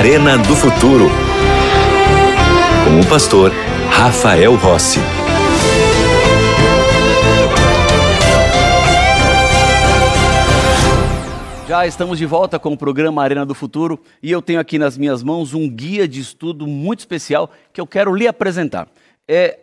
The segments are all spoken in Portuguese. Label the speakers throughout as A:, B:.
A: Arena do Futuro. Com o pastor Rafael Rossi.
B: Já estamos de volta com o programa Arena do Futuro e eu tenho aqui nas minhas mãos um guia de estudo muito especial que eu quero lhe apresentar. É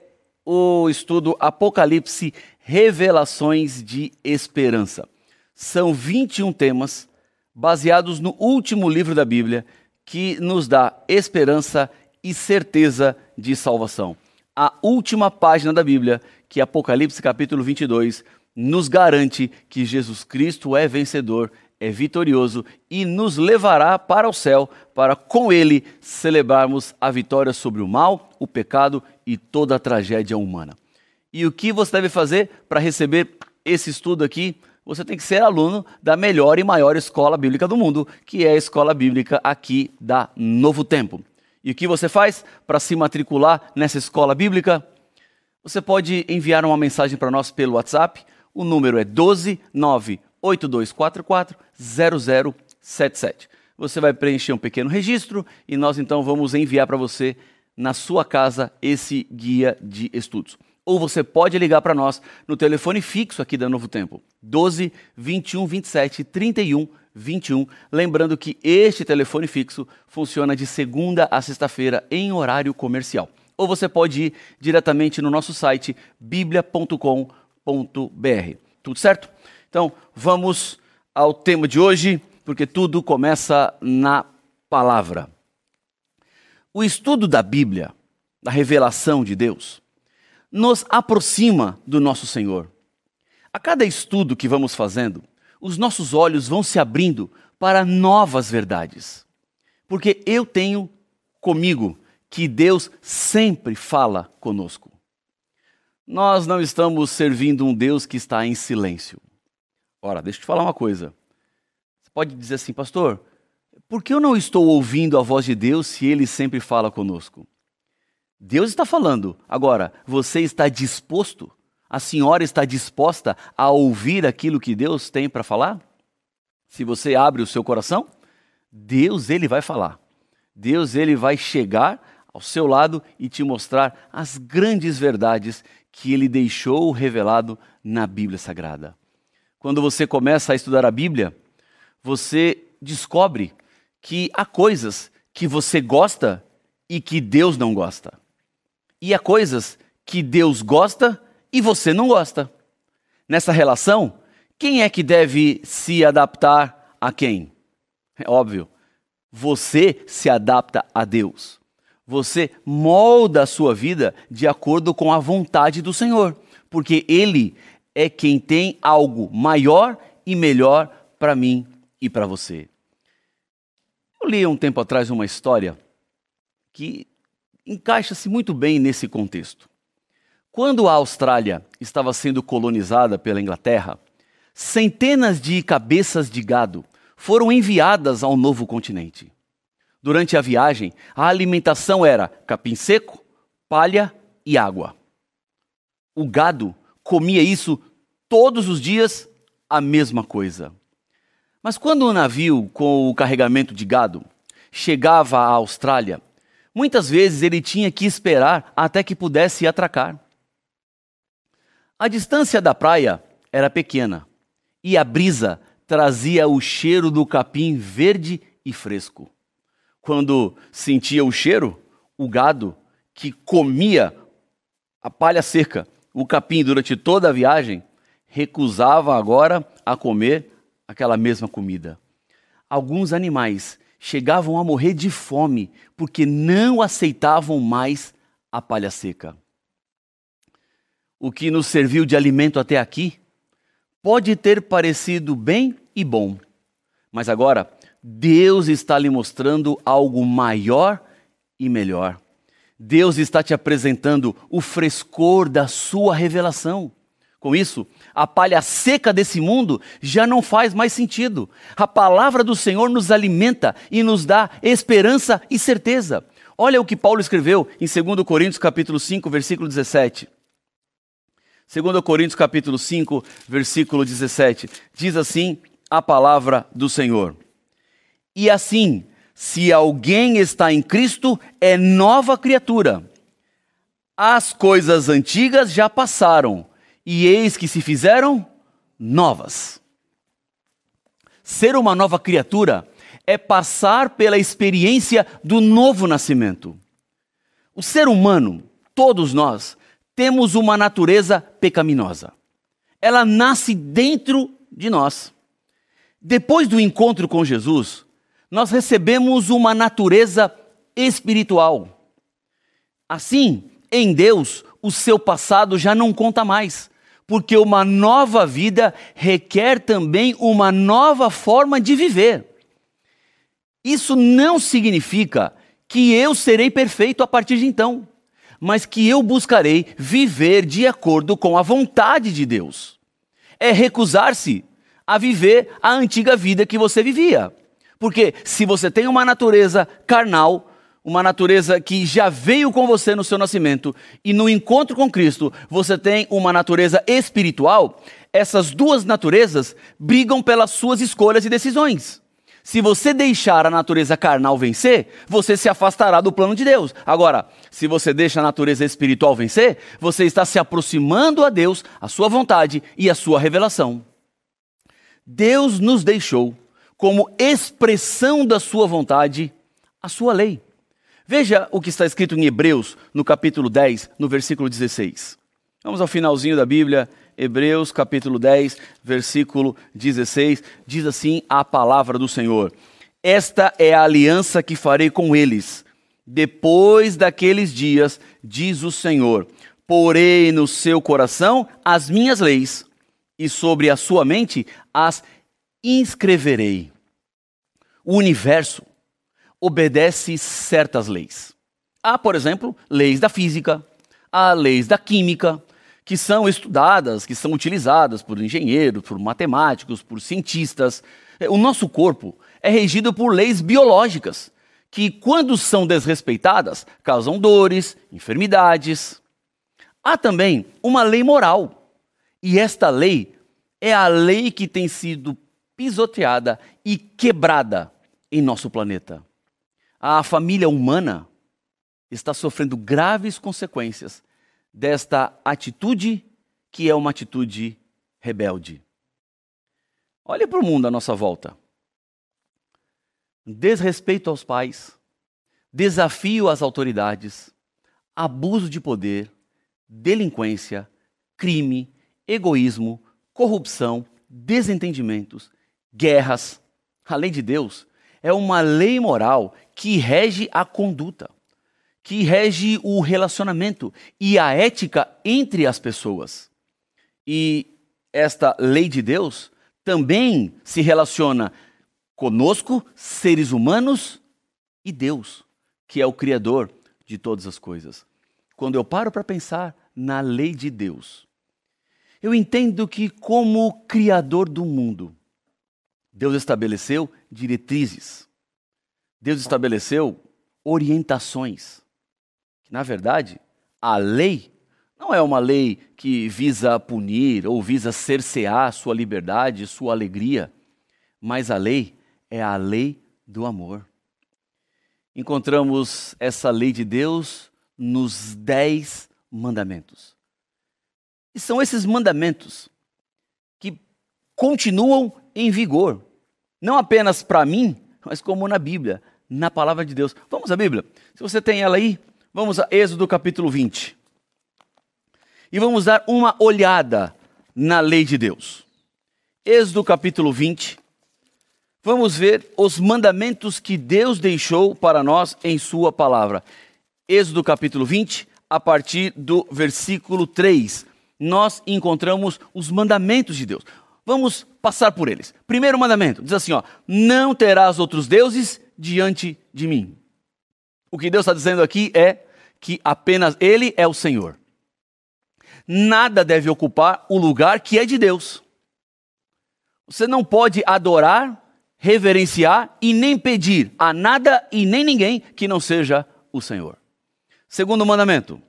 B: o estudo Apocalipse Revelações de Esperança. São 21 temas baseados no último livro da Bíblia que nos dá esperança e certeza de salvação. A última página da Bíblia, que é Apocalipse capítulo 22, nos garante que Jesus Cristo é vencedor é vitorioso e nos levará para o céu, para com ele celebrarmos a vitória sobre o mal, o pecado e toda a tragédia humana. E o que você deve fazer para receber esse estudo aqui? Você tem que ser aluno da melhor e maior escola bíblica do mundo, que é a escola bíblica aqui da Novo Tempo. E o que você faz para se matricular nessa escola bíblica? Você pode enviar uma mensagem para nós pelo WhatsApp. O número é 129 8244 0077. Você vai preencher um pequeno registro e nós então vamos enviar para você na sua casa esse guia de estudos. Ou você pode ligar para nós no telefone fixo aqui da Novo Tempo, 12 21 27 31 21. Lembrando que este telefone fixo funciona de segunda a sexta-feira em horário comercial. Ou você pode ir diretamente no nosso site biblia.com.br. Tudo certo? Então, vamos ao tema de hoje, porque tudo começa na palavra. O estudo da Bíblia, da revelação de Deus, nos aproxima do nosso Senhor. A cada estudo que vamos fazendo, os nossos olhos vão se abrindo para novas verdades. Porque eu tenho comigo que Deus sempre fala conosco. Nós não estamos servindo um Deus que está em silêncio. Ora, deixa eu te falar uma coisa. Você pode dizer assim, pastor, por que eu não estou ouvindo a voz de Deus se ele sempre fala conosco? Deus está falando. Agora, você está disposto? A senhora está disposta a ouvir aquilo que Deus tem para falar? Se você abre o seu coração, Deus ele vai falar. Deus ele vai chegar ao seu lado e te mostrar as grandes verdades que ele deixou revelado na Bíblia Sagrada. Quando você começa a estudar a Bíblia, você descobre que há coisas que você gosta e que Deus não gosta. E há coisas que Deus gosta e você não gosta. Nessa relação, quem é que deve se adaptar a quem? É óbvio, você se adapta a Deus. Você molda a sua vida de acordo com a vontade do Senhor, porque Ele é quem tem algo maior e melhor para mim e para você. Eu li um tempo atrás uma história que encaixa-se muito bem nesse contexto. Quando a Austrália estava sendo colonizada pela Inglaterra, centenas de cabeças de gado foram enviadas ao novo continente. Durante a viagem, a alimentação era capim seco, palha e água. O gado comia isso todos os dias a mesma coisa. Mas quando o navio com o carregamento de gado chegava à Austrália, muitas vezes ele tinha que esperar até que pudesse atracar. A distância da praia era pequena e a brisa trazia o cheiro do capim verde e fresco. Quando sentia o cheiro, o gado que comia a palha seca, o capim durante toda a viagem, recusava agora a comer aquela mesma comida. Alguns animais chegavam a morrer de fome porque não aceitavam mais a palha seca. O que nos serviu de alimento até aqui pode ter parecido bem e bom, mas agora Deus está lhe mostrando algo maior e melhor. Deus está te apresentando o frescor da sua revelação. Com isso, a palha seca desse mundo já não faz mais sentido. A palavra do Senhor nos alimenta e nos dá esperança e certeza. Olha o que Paulo escreveu em 2 Coríntios capítulo 5, versículo 17. 2 Coríntios capítulo 5, versículo 17. Diz assim a palavra do Senhor. E assim, Se alguém está em Cristo, é nova criatura. As coisas antigas já passaram, e eis que se fizeram novas. Ser uma nova criatura é passar pela experiência do novo nascimento. O ser humano, todos nós, temos uma natureza pecaminosa. Ela nasce dentro de nós. Depois do encontro com Jesus, nós recebemos uma natureza espiritual. Assim, em Deus, o seu passado já não conta mais, porque uma nova vida requer também uma nova forma de viver. Isso não significa que eu serei perfeito a partir de então, mas que eu buscarei viver de acordo com a vontade de Deus. É recusar-se a viver a antiga vida que você vivia. Porque se você tem uma natureza carnal, uma natureza que já veio com você no seu nascimento, e no encontro com Cristo você tem uma natureza espiritual, essas duas naturezas brigam pelas suas escolhas e decisões. Se você deixar a natureza carnal vencer, você se afastará do plano de Deus. Agora, se você deixa a natureza espiritual vencer, você está se aproximando a Deus, a sua vontade e a sua revelação. Deus nos deixou como expressão da sua vontade, a sua lei. Veja o que está escrito em Hebreus, no capítulo 10, no versículo 16. Vamos ao finalzinho da Bíblia, Hebreus, capítulo 10, versículo 16. Diz assim a palavra do Senhor: Esta é a aliança que farei com eles. Depois daqueles dias, diz o Senhor: Porei no seu coração as minhas leis, e sobre a sua mente as inscreverei. O universo obedece certas leis. Há, por exemplo, leis da física, há leis da química, que são estudadas, que são utilizadas por engenheiros, por matemáticos, por cientistas. O nosso corpo é regido por leis biológicas, que, quando são desrespeitadas, causam dores, enfermidades. Há também uma lei moral, e esta lei é a lei que tem sido pisoteada e quebrada em nosso planeta. A família humana está sofrendo graves consequências desta atitude que é uma atitude rebelde. Olhe para o mundo à nossa volta. Desrespeito aos pais, desafio às autoridades, abuso de poder, delinquência, crime, egoísmo, corrupção, desentendimentos, guerras. A lei de Deus é uma lei moral que rege a conduta, que rege o relacionamento e a ética entre as pessoas. E esta lei de Deus também se relaciona conosco, seres humanos, e Deus, que é o Criador de todas as coisas. Quando eu paro para pensar na lei de Deus, eu entendo que, como Criador do mundo, Deus estabeleceu diretrizes. Deus estabeleceu orientações. Na verdade, a lei não é uma lei que visa punir ou visa cercear sua liberdade, sua alegria, mas a lei é a lei do amor. Encontramos essa lei de Deus nos dez mandamentos. E são esses mandamentos que continuam em vigor. Não apenas para mim, mas como na Bíblia, na palavra de Deus. Vamos à Bíblia? Se você tem ela aí, vamos a Êxodo capítulo 20. E vamos dar uma olhada na lei de Deus. Êxodo capítulo 20. Vamos ver os mandamentos que Deus deixou para nós em Sua palavra. Êxodo capítulo 20, a partir do versículo 3, nós encontramos os mandamentos de Deus. Vamos passar por eles. Primeiro mandamento diz assim: ó, não terás outros deuses diante de mim. O que Deus está dizendo aqui é que apenas Ele é o Senhor. Nada deve ocupar o lugar que é de Deus. Você não pode adorar, reverenciar e nem pedir a nada e nem ninguém que não seja o Senhor. Segundo mandamento,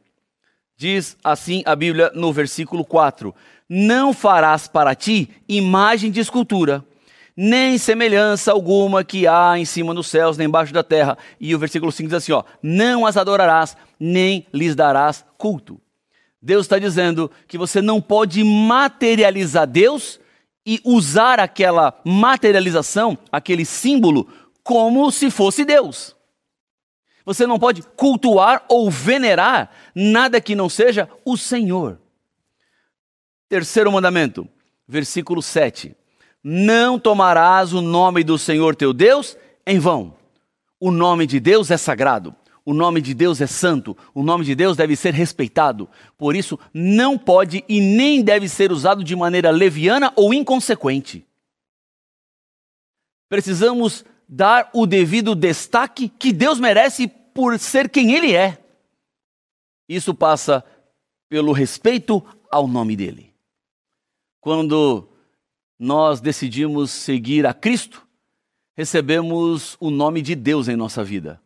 B: diz assim a Bíblia no versículo 4: não farás para ti imagem de escultura, nem semelhança alguma que há em cima nos céus, nem embaixo da terra. E o versículo 5 diz assim: ó, não as adorarás, nem lhes darás culto. Deus está dizendo que você não pode materializar Deus e usar aquela materialização, aquele símbolo, como se fosse Deus. Você não pode cultuar ou venerar nada que não seja o Senhor. Terceiro mandamento, versículo 7. Não tomarás o nome do Senhor teu Deus em vão. O nome de Deus é sagrado. O nome de Deus é santo, o nome de Deus deve ser respeitado. Por isso, não pode e nem deve ser usado de maneira leviana ou inconsequente. Precisamos dar o devido destaque que Deus merece por ser quem Ele é. Isso passa pelo respeito ao nome dele. Quando nós decidimos seguir a Cristo, recebemos o nome de Deus em nossa vida.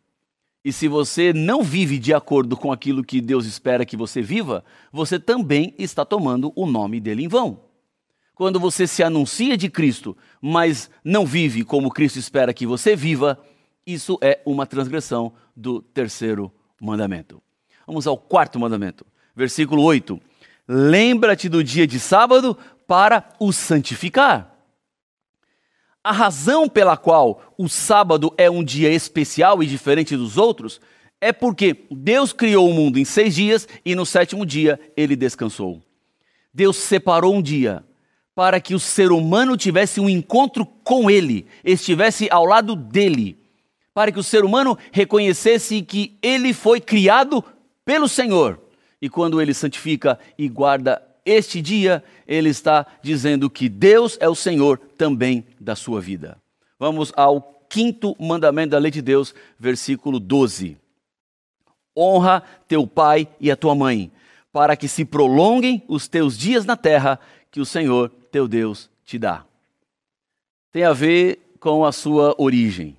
B: E se você não vive de acordo com aquilo que Deus espera que você viva, você também está tomando o nome dele em vão. Quando você se anuncia de Cristo, mas não vive como Cristo espera que você viva, isso é uma transgressão do terceiro mandamento. Vamos ao quarto mandamento, versículo 8. Lembra-te do dia de sábado para o santificar. A razão pela qual o sábado é um dia especial e diferente dos outros é porque Deus criou o mundo em seis dias e no sétimo dia ele descansou. Deus separou um dia para que o ser humano tivesse um encontro com ele, estivesse ao lado dele, para que o ser humano reconhecesse que ele foi criado pelo Senhor. E quando ele santifica e guarda este dia, ele está dizendo que Deus é o Senhor também da sua vida. Vamos ao quinto mandamento da lei de Deus, versículo 12. Honra teu pai e a tua mãe, para que se prolonguem os teus dias na terra que o Senhor teu Deus te dá. Tem a ver com a sua origem,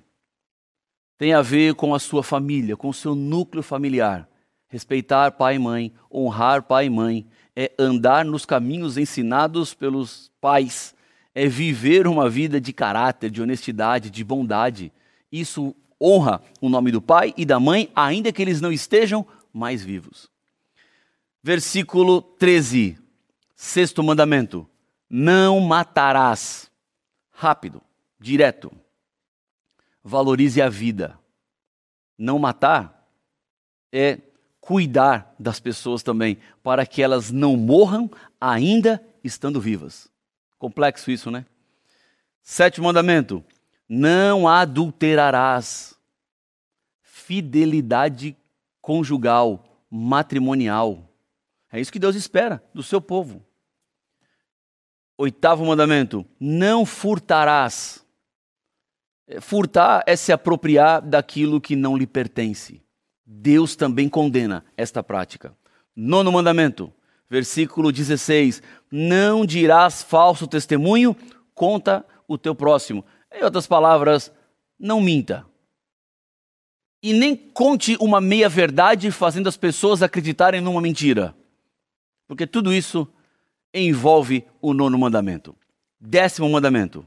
B: tem a ver com a sua família, com o seu núcleo familiar. Respeitar pai e mãe, honrar pai e mãe, é andar nos caminhos ensinados pelos pais, é viver uma vida de caráter, de honestidade, de bondade. Isso honra o nome do pai e da mãe, ainda que eles não estejam mais vivos. Versículo 13, sexto mandamento: Não matarás. Rápido, direto. Valorize a vida. Não matar é cuidar das pessoas também, para que elas não morram ainda estando vivas. Complexo isso, né? Sétimo mandamento: não adulterarás. Fidelidade conjugal, matrimonial. É isso que Deus espera do seu povo. Oitavo mandamento: não furtarás. Furtar é se apropriar daquilo que não lhe pertence. Deus também condena esta prática. Nono mandamento, versículo 16: Não dirás falso testemunho contra o teu próximo. Em outras palavras, não minta. E nem conte uma meia-verdade fazendo as pessoas acreditarem numa mentira. Porque tudo isso envolve o nono mandamento. Décimo mandamento: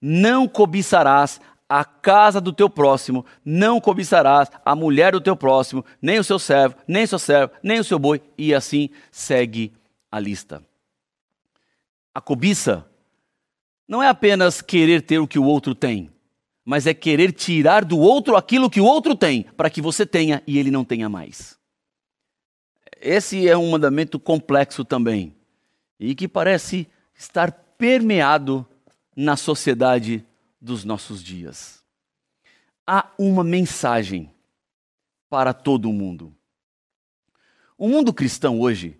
B: Não cobiçarás a casa do teu próximo, não cobiçarás a mulher do teu próximo, nem o seu servo, nem o seu servo, nem o seu boi, e assim segue a lista. A cobiça não é apenas querer ter o que o outro tem, mas é querer tirar do outro aquilo que o outro tem, para que você tenha e ele não tenha mais. Esse é um mandamento complexo também, e que parece estar permeado na sociedade dos nossos dias. Há uma mensagem para todo o mundo. O mundo cristão hoje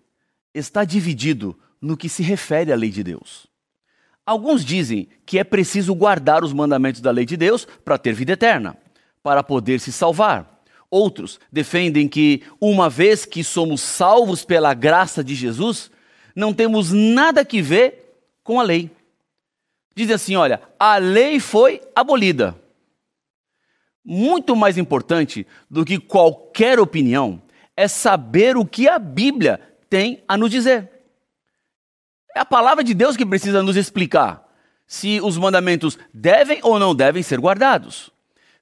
B: está dividido no que se refere à lei de Deus. Alguns dizem que é preciso guardar os mandamentos da lei de Deus para ter vida eterna, para poder se salvar. Outros defendem que, uma vez que somos salvos pela graça de Jesus, não temos nada que ver com a lei. Dizem assim: olha, a lei foi abolida. Muito mais importante do que qualquer opinião é saber o que a Bíblia tem a nos dizer. É a palavra de Deus que precisa nos explicar se os mandamentos devem ou não devem ser guardados.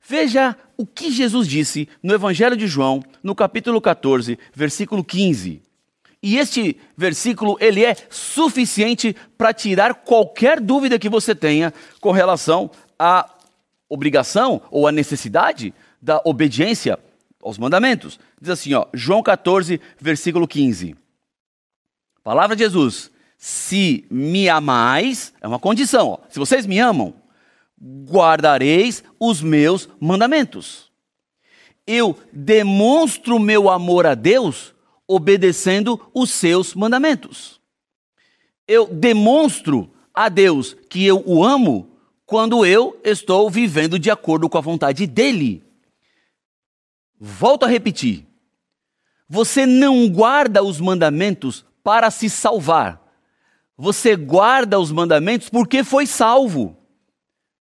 B: Veja o que Jesus disse no Evangelho de João, no capítulo 14, versículo 15. E este versículo, ele é suficiente para tirar qualquer dúvida que você tenha com relação à obrigação ou à necessidade da obediência aos mandamentos. Diz assim, ó, João 14, versículo 15. Palavra de Jesus: Se me amais, é uma condição, ó, se vocês me amam, guardareis os meus mandamentos. Eu demonstro meu amor a Deus obedecendo os seus mandamentos. Eu demonstro a Deus que eu o amo quando eu estou vivendo de acordo com a vontade dele. Volto a repetir. Você não guarda os mandamentos para se salvar. Você guarda os mandamentos porque foi salvo.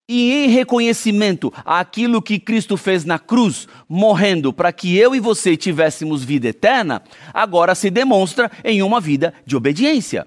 B: E em reconhecimento àquilo que Cristo fez na cruz, morrendo para que eu e você tivéssemos vida eterna, agora se demonstra em uma vida de obediência.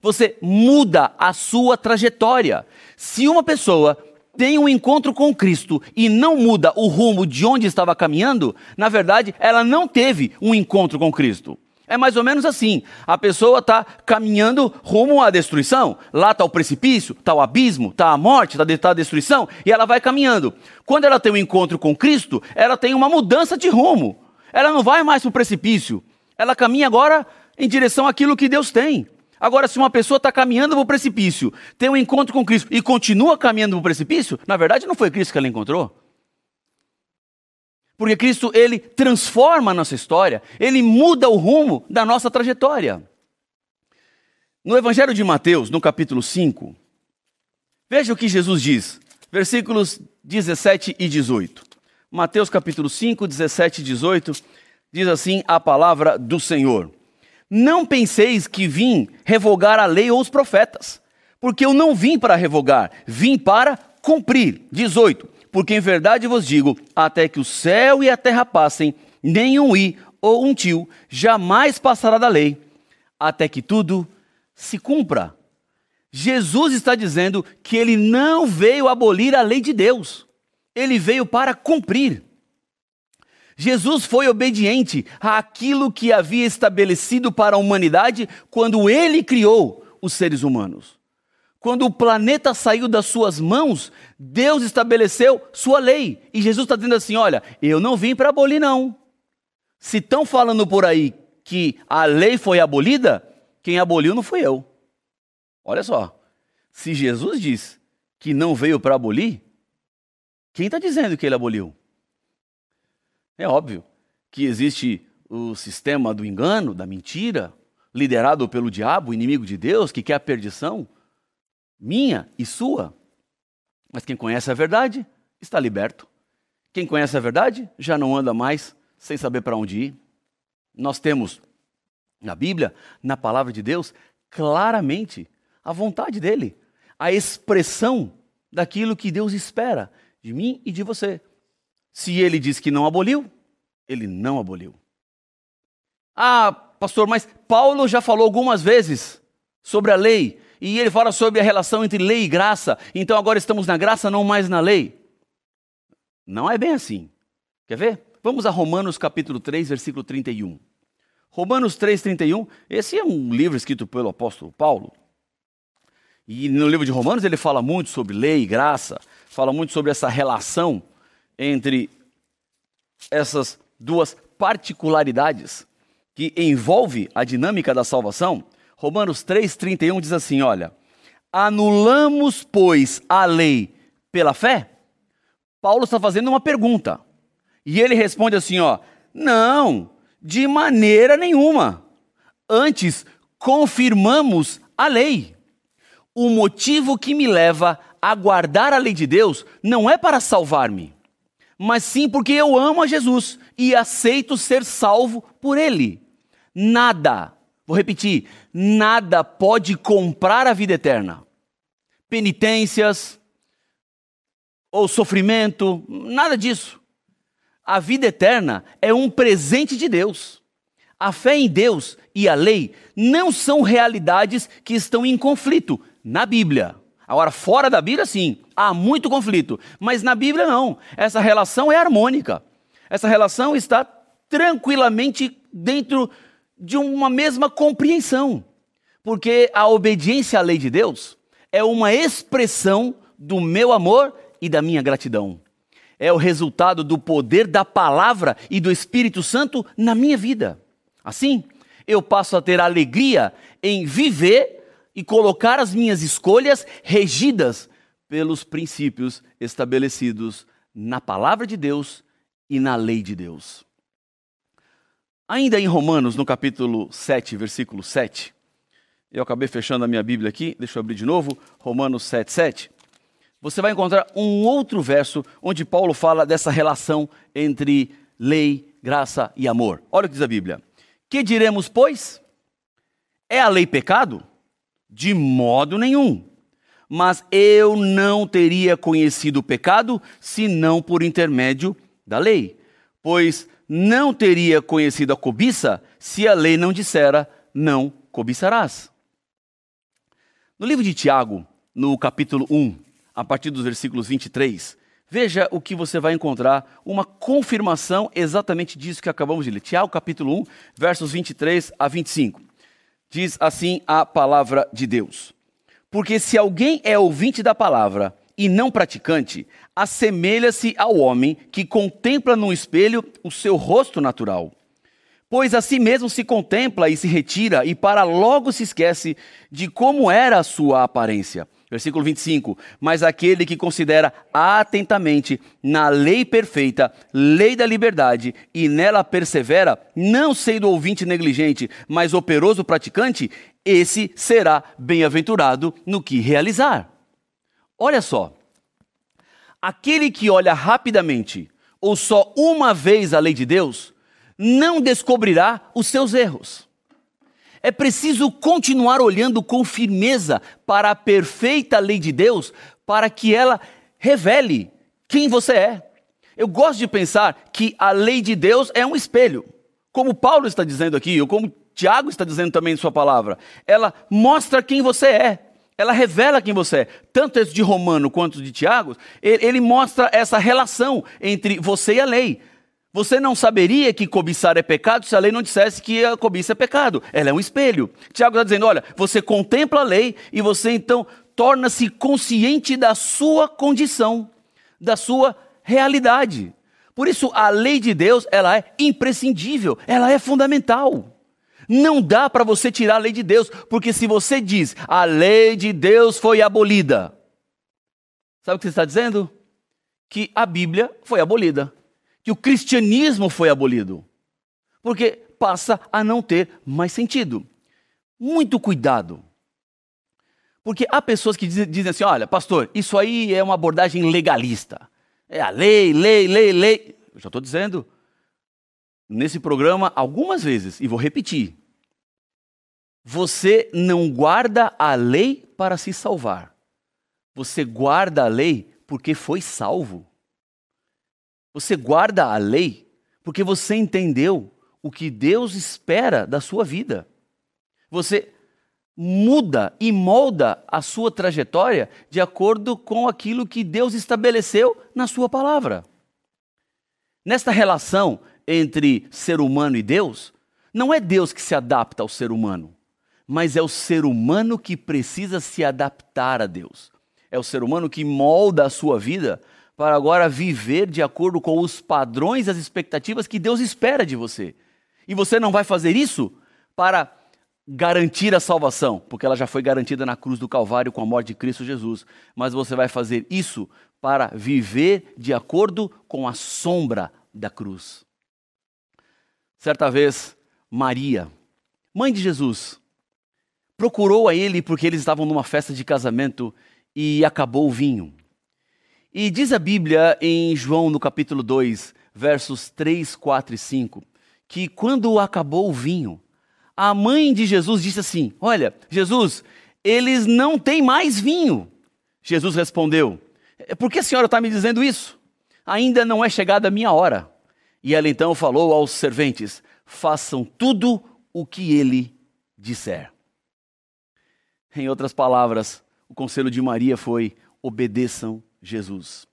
B: Você muda a sua trajetória. Se uma pessoa tem um encontro com Cristo e não muda o rumo de onde estava caminhando, na verdade, ela não teve um encontro com Cristo. É mais ou menos assim. A pessoa está caminhando rumo à destruição. Lá está o precipício, está o abismo, está a morte, está tá a destruição, e ela vai caminhando. Quando ela tem um encontro com Cristo, ela tem uma mudança de rumo. Ela não vai mais para o precipício. Ela caminha agora em direção àquilo que Deus tem. Agora, se uma pessoa está caminhando para o precipício, tem um encontro com Cristo e continua caminhando para o precipício, na verdade não foi Cristo que ela encontrou. Porque Cristo, ele transforma a nossa história, ele muda o rumo da nossa trajetória. No Evangelho de Mateus, no capítulo 5, veja o que Jesus diz, versículos 17 e 18. Mateus capítulo 5, 17 e 18, diz assim a palavra do Senhor: Não penseis que vim revogar a lei ou os profetas, porque eu não vim para revogar, vim para cumprir. 18 porque em verdade vos digo: até que o céu e a terra passem, nenhum i ou um tio jamais passará da lei, até que tudo se cumpra. Jesus está dizendo que ele não veio abolir a lei de Deus, ele veio para cumprir. Jesus foi obediente àquilo que havia estabelecido para a humanidade quando ele criou os seres humanos. Quando o planeta saiu das suas mãos, Deus estabeleceu sua lei. E Jesus está dizendo assim: olha, eu não vim para abolir, não. Se estão falando por aí que a lei foi abolida, quem aboliu não fui eu. Olha só. Se Jesus diz que não veio para abolir, quem está dizendo que ele aboliu? É óbvio que existe o sistema do engano, da mentira, liderado pelo diabo, inimigo de Deus, que quer a perdição minha e sua. Mas quem conhece a verdade está liberto. Quem conhece a verdade já não anda mais sem saber para onde ir. Nós temos na Bíblia, na palavra de Deus, claramente a vontade dele, a expressão daquilo que Deus espera de mim e de você. Se ele diz que não aboliu, ele não aboliu. Ah, pastor, mas Paulo já falou algumas vezes sobre a lei e ele fala sobre a relação entre lei e graça. Então agora estamos na graça, não mais na lei. Não é bem assim. Quer ver? Vamos a Romanos capítulo 3, versículo 31. Romanos 3, 31, esse é um livro escrito pelo apóstolo Paulo. E no livro de Romanos ele fala muito sobre lei e graça, fala muito sobre essa relação entre essas duas particularidades que envolve a dinâmica da salvação. Romanos 3,31 diz assim: olha, anulamos, pois, a lei pela fé? Paulo está fazendo uma pergunta. E ele responde assim: ó, não, de maneira nenhuma. Antes, confirmamos a lei. O motivo que me leva a guardar a lei de Deus não é para salvar-me, mas sim porque eu amo a Jesus e aceito ser salvo por ele. Nada, vou repetir, nada pode comprar a vida eterna. Penitências ou sofrimento, nada disso. A vida eterna é um presente de Deus. A fé em Deus e a lei não são realidades que estão em conflito na Bíblia. Agora, fora da Bíblia, sim, há muito conflito. Mas na Bíblia, não. Essa relação é harmônica. Essa relação está tranquilamente dentro de uma mesma compreensão. Porque a obediência à lei de Deus é uma expressão do meu amor e da minha gratidão. É o resultado do poder da palavra e do Espírito Santo na minha vida. Assim, eu passo a ter alegria em viver e colocar as minhas escolhas regidas pelos princípios estabelecidos na palavra de Deus e na lei de Deus. Ainda em Romanos, no capítulo 7, versículo 7, eu acabei fechando a minha Bíblia aqui, deixa eu abrir de novo, Romanos 7, 7. Você vai encontrar um outro verso onde Paulo fala dessa relação entre lei, graça e amor. Olha o que diz a Bíblia. Que diremos, pois? É a lei pecado? De modo nenhum. Mas eu não teria conhecido o pecado senão por intermédio da lei. Pois não teria conhecido a cobiça se a lei não dissera: não cobiçarás. No livro de Tiago, no capítulo 1, a partir dos versículos 23, veja o que você vai encontrar, uma confirmação exatamente disso que acabamos de ler. Tiago, capítulo 1, versos 23 a 25. Diz assim a palavra de Deus: Porque se alguém é ouvinte da palavra e não praticante, assemelha-se ao homem que contempla no espelho o seu rosto natural. Pois a si mesmo se contempla e se retira, e para logo se esquece de como era a sua aparência. Versículo 25: Mas aquele que considera atentamente na lei perfeita, lei da liberdade, e nela persevera, não sendo ouvinte negligente, mas operoso praticante, esse será bem-aventurado no que realizar. Olha só. Aquele que olha rapidamente ou só uma vez a lei de Deus, não descobrirá os seus erros. É preciso continuar olhando com firmeza para a perfeita lei de Deus, para que ela revele quem você é. Eu gosto de pensar que a lei de Deus é um espelho, como Paulo está dizendo aqui, ou como Tiago está dizendo também em sua palavra. Ela mostra quem você é. Ela revela quem você é. Tanto esse de Romano quanto de Tiago, ele mostra essa relação entre você e a lei. Você não saberia que cobiçar é pecado se a lei não dissesse que a cobiça é pecado. Ela é um espelho. Tiago está dizendo: olha, você contempla a lei e você então torna-se consciente da sua condição, da sua realidade. Por isso, a lei de Deus ela é imprescindível, ela é fundamental. Não dá para você tirar a lei de Deus, porque se você diz a lei de Deus foi abolida, sabe o que você está dizendo? Que a Bíblia foi abolida que o cristianismo foi abolido, porque passa a não ter mais sentido. Muito cuidado. Porque há pessoas que dizem assim: olha, pastor, isso aí é uma abordagem legalista. É a lei, lei, lei, lei. Eu já estou dizendo nesse programa algumas vezes, e vou repetir. Você não guarda a lei para se salvar. Você guarda a lei porque foi salvo. Você guarda a lei porque você entendeu o que Deus espera da sua vida. Você muda e molda a sua trajetória de acordo com aquilo que Deus estabeleceu na sua palavra. Nesta relação entre ser humano e Deus, não é Deus que se adapta ao ser humano, mas é o ser humano que precisa se adaptar a Deus. É o ser humano que molda a sua vida para agora viver de acordo com os padrões as expectativas que Deus espera de você. E você não vai fazer isso para garantir a salvação, porque ela já foi garantida na cruz do Calvário com a morte de Cristo Jesus, mas você vai fazer isso para viver de acordo com a sombra da cruz. Certa vez, Maria, mãe de Jesus, procurou a ele porque eles estavam numa festa de casamento e acabou o vinho. E diz a Bíblia em João, no capítulo 2, versos 3, 4 e 5, que quando acabou o vinho, a mãe de Jesus disse assim: Olha, Jesus, eles não têm mais vinho. Jesus respondeu: é, Por que a senhora está me dizendo isso? Ainda não é chegada a minha hora. E ela então falou aos serventes: Façam tudo o que ele disser. Em outras palavras, o conselho de Maria foi: obedeçam Jesus.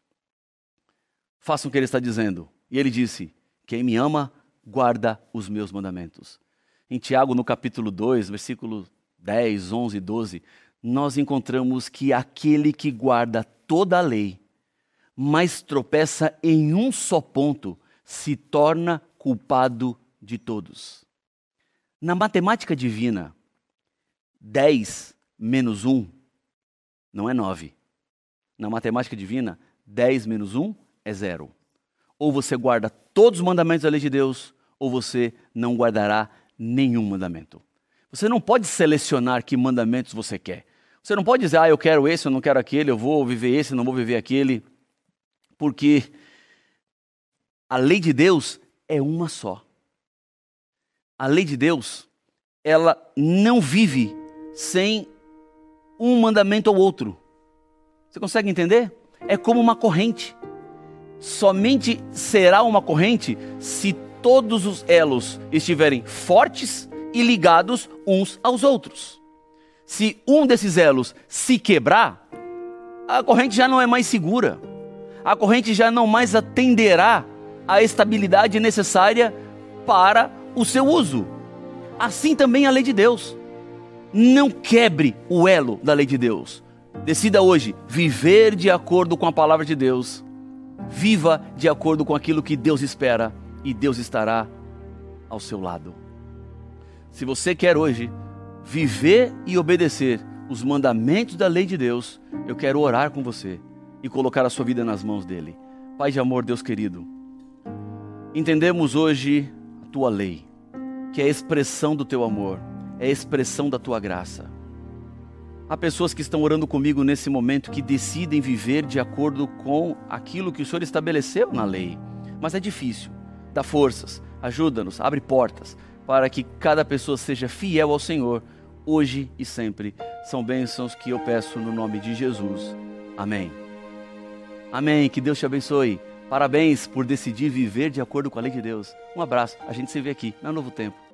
B: Façam o que ele está dizendo. E ele disse: Quem me ama, guarda os meus mandamentos. Em Tiago, no capítulo 2, versículo 10, 11 e 12, nós encontramos que aquele que guarda toda a lei, mas tropeça em um só ponto, se torna culpado de todos. Na matemática divina, 10 menos 1 não é 9. Na matemática divina, 10 menos 1 é zero. Ou você guarda todos os mandamentos da lei de Deus, ou você não guardará nenhum mandamento. Você não pode selecionar que mandamentos você quer. Você não pode dizer, ah, eu quero esse, eu não quero aquele, eu vou viver esse, não vou viver aquele. Porque a lei de Deus é uma só. A lei de Deus, ela não vive sem um mandamento ou outro. Você consegue entender? É como uma corrente. Somente será uma corrente se todos os elos estiverem fortes e ligados uns aos outros. Se um desses elos se quebrar, a corrente já não é mais segura. A corrente já não mais atenderá à estabilidade necessária para o seu uso. Assim também a lei de Deus. Não quebre o elo da lei de Deus. Decida hoje viver de acordo com a palavra de Deus. Viva de acordo com aquilo que Deus espera e Deus estará ao seu lado. Se você quer hoje viver e obedecer os mandamentos da lei de Deus, eu quero orar com você e colocar a sua vida nas mãos dele. Pai de amor, Deus querido, entendemos hoje a tua lei, que é a expressão do teu amor, é a expressão da tua graça. Há pessoas que estão orando comigo nesse momento que decidem viver de acordo com aquilo que o Senhor estabeleceu na lei, mas é difícil. Dá forças, ajuda-nos, abre portas para que cada pessoa seja fiel ao Senhor, hoje e sempre. São bênçãos que eu peço no nome de Jesus. Amém. Amém. Que Deus te abençoe. Parabéns por decidir viver de acordo com a lei de Deus. Um abraço. A gente se vê aqui no Novo Tempo.